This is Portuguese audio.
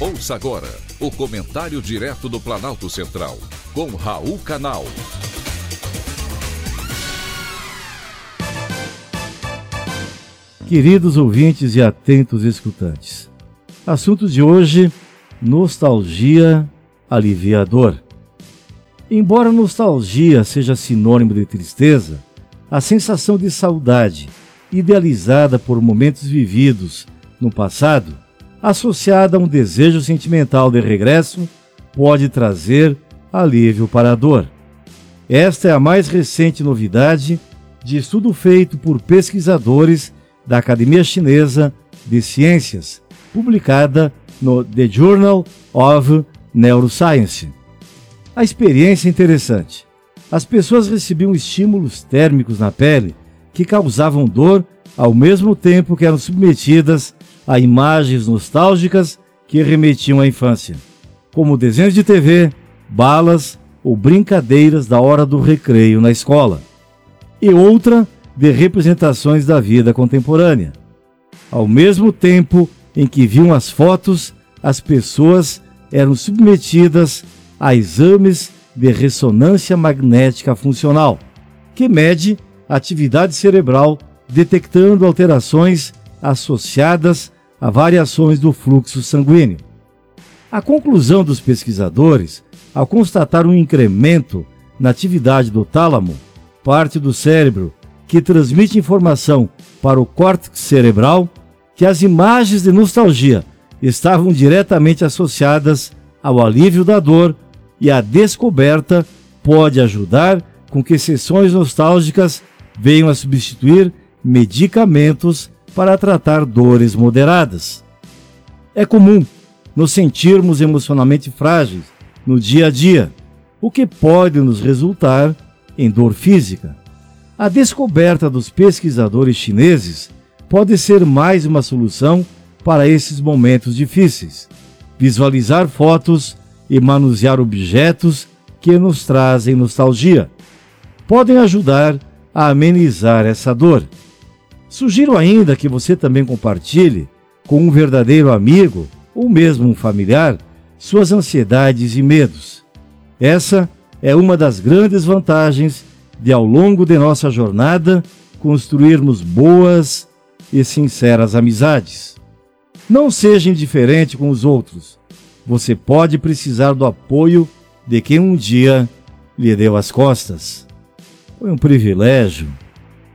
Ouça agora o comentário direto do Planalto Central, com Raul Canal. Queridos ouvintes e atentos escutantes, assunto de hoje: nostalgia aliviador. Embora nostalgia seja sinônimo de tristeza, a sensação de saudade, idealizada por momentos vividos no passado, associada a um desejo sentimental de regresso, pode trazer alívio para a dor. Esta é a mais recente novidade de estudo feito por pesquisadores da Academia Chinesa de Ciências, publicada no The Journal of Neuroscience. A experiência é interessante. As pessoas recebiam estímulos térmicos na pele que causavam dor ao mesmo tempo que eram submetidas a imagens nostálgicas que remetiam à infância, como desenhos de TV, balas ou brincadeiras da hora do recreio na escola, e outra de representações da vida contemporânea. Ao mesmo tempo em que viam as fotos, as pessoas eram submetidas a exames de ressonância magnética funcional, que mede a atividade cerebral detectando alterações associadas a variações do fluxo sanguíneo. A conclusão dos pesquisadores, ao constatar um incremento na atividade do tálamo, parte do cérebro que transmite informação para o córtex cerebral, que as imagens de nostalgia estavam diretamente associadas ao alívio da dor e a descoberta pode ajudar com que sessões nostálgicas venham a substituir medicamentos para tratar dores moderadas. É comum nos sentirmos emocionalmente frágeis no dia a dia, o que pode nos resultar em dor física. A descoberta dos pesquisadores chineses pode ser mais uma solução para esses momentos difíceis. Visualizar fotos e manusear objetos que nos trazem nostalgia podem ajudar a amenizar essa dor. Sugiro ainda que você também compartilhe com um verdadeiro amigo ou mesmo um familiar suas ansiedades e medos. Essa é uma das grandes vantagens de, ao longo de nossa jornada, construirmos boas e sinceras amizades. Não seja indiferente com os outros. Você pode precisar do apoio de quem um dia lhe deu as costas. Foi um privilégio